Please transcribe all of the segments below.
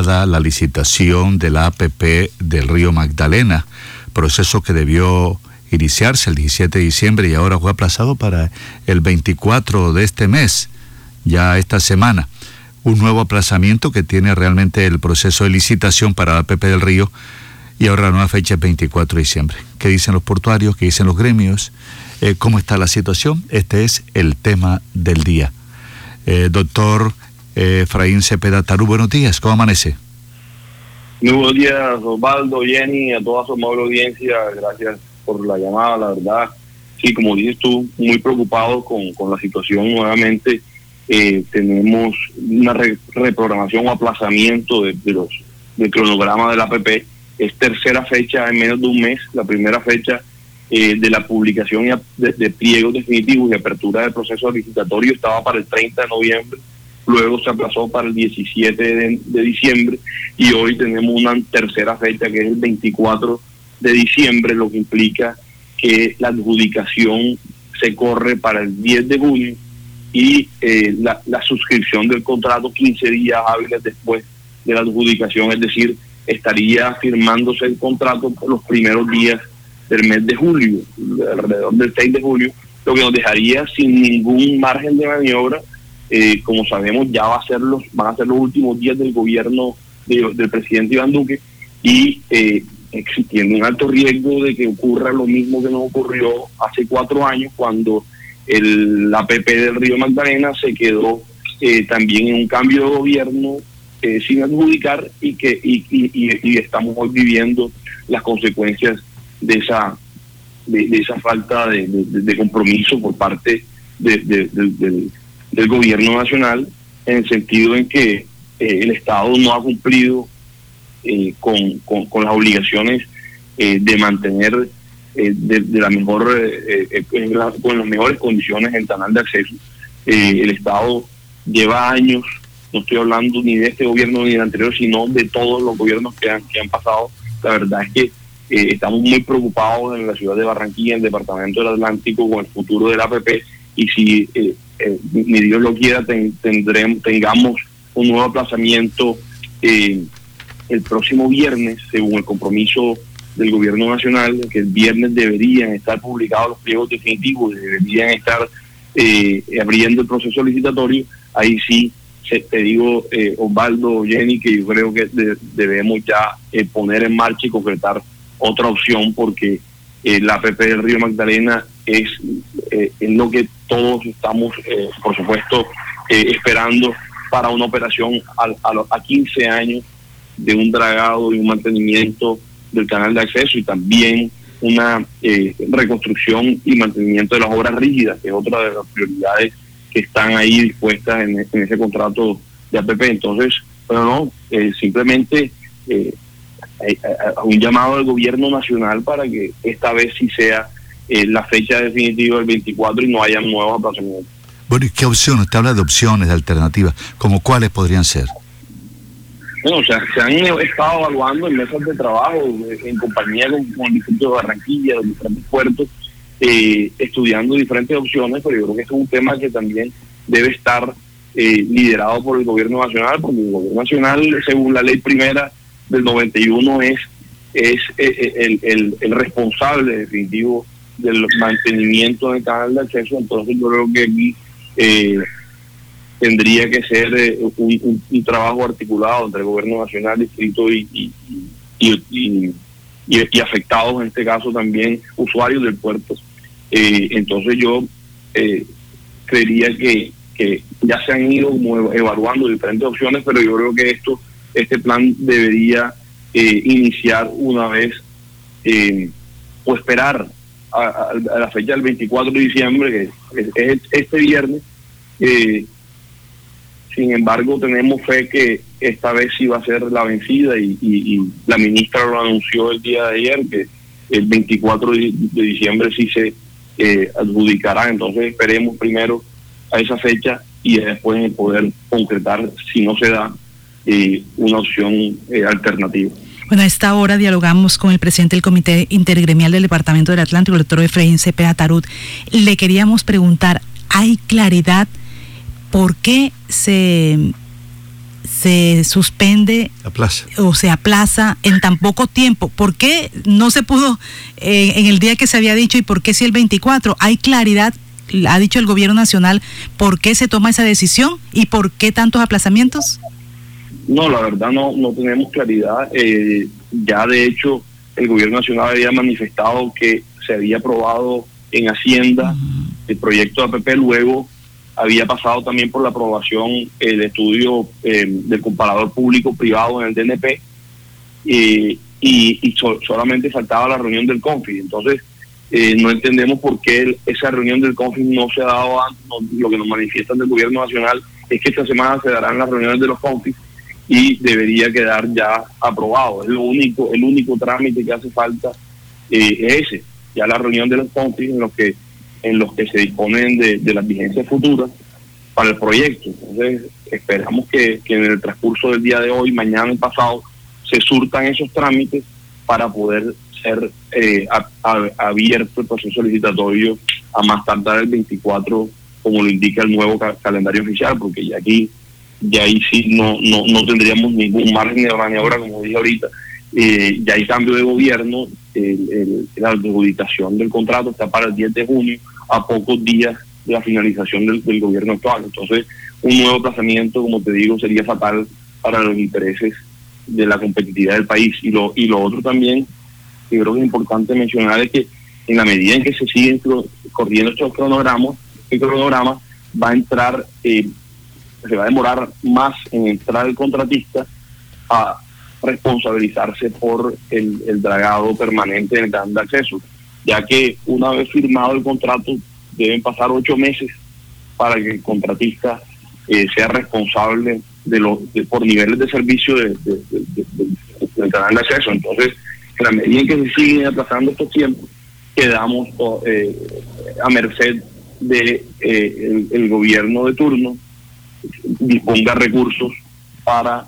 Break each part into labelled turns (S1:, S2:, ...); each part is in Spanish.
S1: la licitación de la APP del río Magdalena, proceso que debió iniciarse el 17 de diciembre y ahora fue aplazado para el 24 de este mes, ya esta semana. Un nuevo aplazamiento que tiene realmente el proceso de licitación para la APP del río y ahora la nueva fecha es 24 de diciembre. ¿Qué dicen los portuarios? ¿Qué dicen los gremios? Eh, ¿Cómo está la situación? Este es el tema del día. Eh, doctor Efraín Cepeda Tarú, buenos días, ¿cómo amanece?
S2: Muy buenos días, Osvaldo, Jenny, a toda su amable audiencia, gracias por la llamada, la verdad. Sí, como dices tú, muy preocupado con, con la situación nuevamente. Eh, tenemos una reprogramación o aplazamiento de, los del cronograma de la APP. Es tercera fecha en menos de un mes, la primera fecha eh, de la publicación de pliegos definitivos y apertura del proceso licitatorio estaba para el 30 de noviembre luego se aplazó para el 17 de, diciembre y hoy tenemos una tercera fecha que es el 24 de diciembre, lo que implica que la adjudicación se corre para el 10 de junio y eh, la, la, suscripción del contrato 15 días hábiles después de la adjudicación, es decir, estaría firmándose el contrato por los primeros días del mes de julio, alrededor del 6 de julio, lo que nos dejaría sin ningún margen de maniobra eh, como sabemos, ya va a ser los, van a ser los últimos días del gobierno del presidente Iván Duque y eh, existiendo un alto riesgo de que ocurra lo mismo que nos ocurrió hace cuatro años cuando el APP del Río Magdalena se quedó eh, también en un cambio de gobierno sin adjudicar y que y, estamos hoy viviendo las consecuencias de esa de, esa falta de, compromiso por parte de, del gobierno nacional en el sentido en que eh, el Estado no ha cumplido eh, con, con, las obligaciones eh, de mantener de, la mejor con las mejores condiciones el canal de acceso. el Estado lleva años, no estoy hablando ni de este gobierno ni del anterior, sino de todos los gobiernos que han, que han pasado. La verdad es que estamos muy preocupados en la ciudad de Barranquilla, en el departamento del Atlántico, con el futuro del APP y si eh, ni Dios lo quiera, tendremos, tengamos un nuevo aplazamiento eh, el próximo viernes, según el compromiso del gobierno nacional, que el viernes deberían estar publicados los pliegos definitivos, deberían estar eh, abriendo el proceso licitatorio, ahí sí te digo, Osvaldo, Jenny, que yo creo que debemos ya poner en marcha y concretar otra opción porque la APP del Río Magdalena es en lo que todos estamos, eh, por supuesto, eh, esperando para una operación a, a, a 15 años de un dragado y un mantenimiento del canal de acceso y también una eh, reconstrucción y mantenimiento de las obras rígidas, que es otra de las prioridades que están ahí dispuestas en, ese contrato de APP. Entonces, bueno, no, simplemente un llamado al gobierno nacional para que esta vez sí sea eh, la fecha definitiva del 24 y no haya nuevos aplazamientos.
S1: Bueno, ¿y qué opciones? Usted habla de opciones, de alternativas. ¿Como cuáles podrían ser?
S2: Bueno, o sea, se han estado evaluando en mesas de trabajo, eh, en compañía con, el Distrito de Barranquilla, los diferentes puertos, eh, estudiando diferentes opciones, pero yo creo que es un tema que también debe estar liderado por el gobierno nacional, porque el gobierno nacional, según la ley primera del 91, es, es el, el, el responsable definitivo del mantenimiento del canal de acceso, entonces yo creo que aquí eh, tendría que ser eh, un, trabajo articulado entre el gobierno nacional, distrito y, y, y, y, afectados, en este caso también usuarios del puerto. Eh, entonces yo creería que, que ya se han ido evaluando diferentes opciones, pero yo creo que esto este plan debería iniciar una vez o esperar a, la fecha del 24 de diciembre, que es, este viernes. Eh, sin embargo, tenemos fe que esta vez sí va a ser la vencida y, la ministra lo anunció el día de ayer, que el 24 de, diciembre sí se eh, adjudicará. Entonces esperemos primero a esa fecha y después poder concretar, si no se da, eh, una opción eh, alternativa.
S3: Bueno, a esta hora dialogamos con el presidente del Comité Intergremial del Departamento del Atlántico, el doctor Efraín Cepeda Tarut. Le queríamos preguntar, ¿hay claridad por qué se, se suspende o se aplaza en tan poco tiempo. ¿Por qué no se pudo eh, en el día que se había dicho y por qué si el 24? ¿Hay claridad, ha dicho el gobierno nacional, por qué se toma esa decisión y por qué tantos aplazamientos?
S2: No, la verdad no, no tenemos claridad. Eh, ya de hecho el gobierno nacional había manifestado que se había aprobado en Hacienda el proyecto de APP, luego había pasado también por la aprobación el estudio eh, del comparador público-privado en el DNP y, y solamente faltaba la reunión del CONFI. Entonces, eh, no entendemos por qué esa reunión del CONFI no se ha dado antes. lo que nos manifiestan del gobierno nacional es que esta semana se darán las reuniones de los CONFI y debería quedar ya aprobado. Es lo único, el único trámite que hace falta eh, es ese, ya la reunión de los CONFI en los que en los que se disponen de, las vigencias futuras para el proyecto. Entonces, esperamos que, en el transcurso del día de hoy, mañana y pasado, se surtan esos trámites para poder ser eh, abierto el proceso licitatorio a más tardar el 24, como lo indica el nuevo calendario oficial, porque ya aquí, ya ahí sí no, no, no tendríamos ningún margen de maniobra, como dije ahorita. Eh, ya hay cambio de gobierno, la adjudicación del contrato está para el 10 de junio a pocos días de la finalización del, gobierno actual. Entonces, un nuevo plazamiento, como te digo, sería fatal para los intereses de la competitividad del país. Y lo, y lo otro también, que creo que es importante mencionar, es que en la medida en que se siguen corriendo estos cronogramas, el cronograma va a entrar, eh, se va a demorar más en entrar el contratista a responsabilizarse por el, dragado permanente en el plan de acceso ya que una vez firmado el contrato deben pasar ocho meses para que el contratista eh, sea responsable de los por niveles de servicio de, del canal de acceso. Entonces, en la medida en que se siguen aplazando estos tiempos, quedamos eh, a merced de eh, el, gobierno de turno disponga recursos para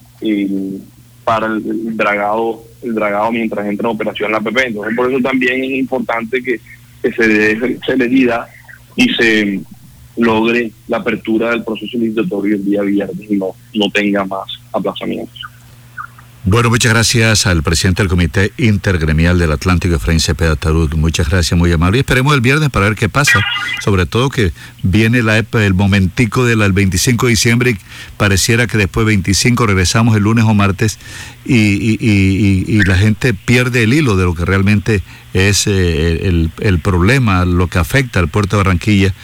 S2: para el dragado el dragado mientras entra en operación la PP. Entonces, por eso también es importante que, se dé celeridad y se logre la apertura del proceso licitatorio el día viernes y no, no tenga más aplazamientos.
S1: Bueno, muchas gracias al presidente del Comité Intergremial del Atlántico, Efraín Cepeda Tarud. Muchas gracias, muy amable. Y esperemos el viernes para ver qué pasa. Sobre todo que viene la, el momentico del 25 de diciembre y pareciera que después 25 regresamos el lunes o martes y, la gente pierde el hilo de lo que realmente es eh, el problema, lo que afecta al puerto de Barranquilla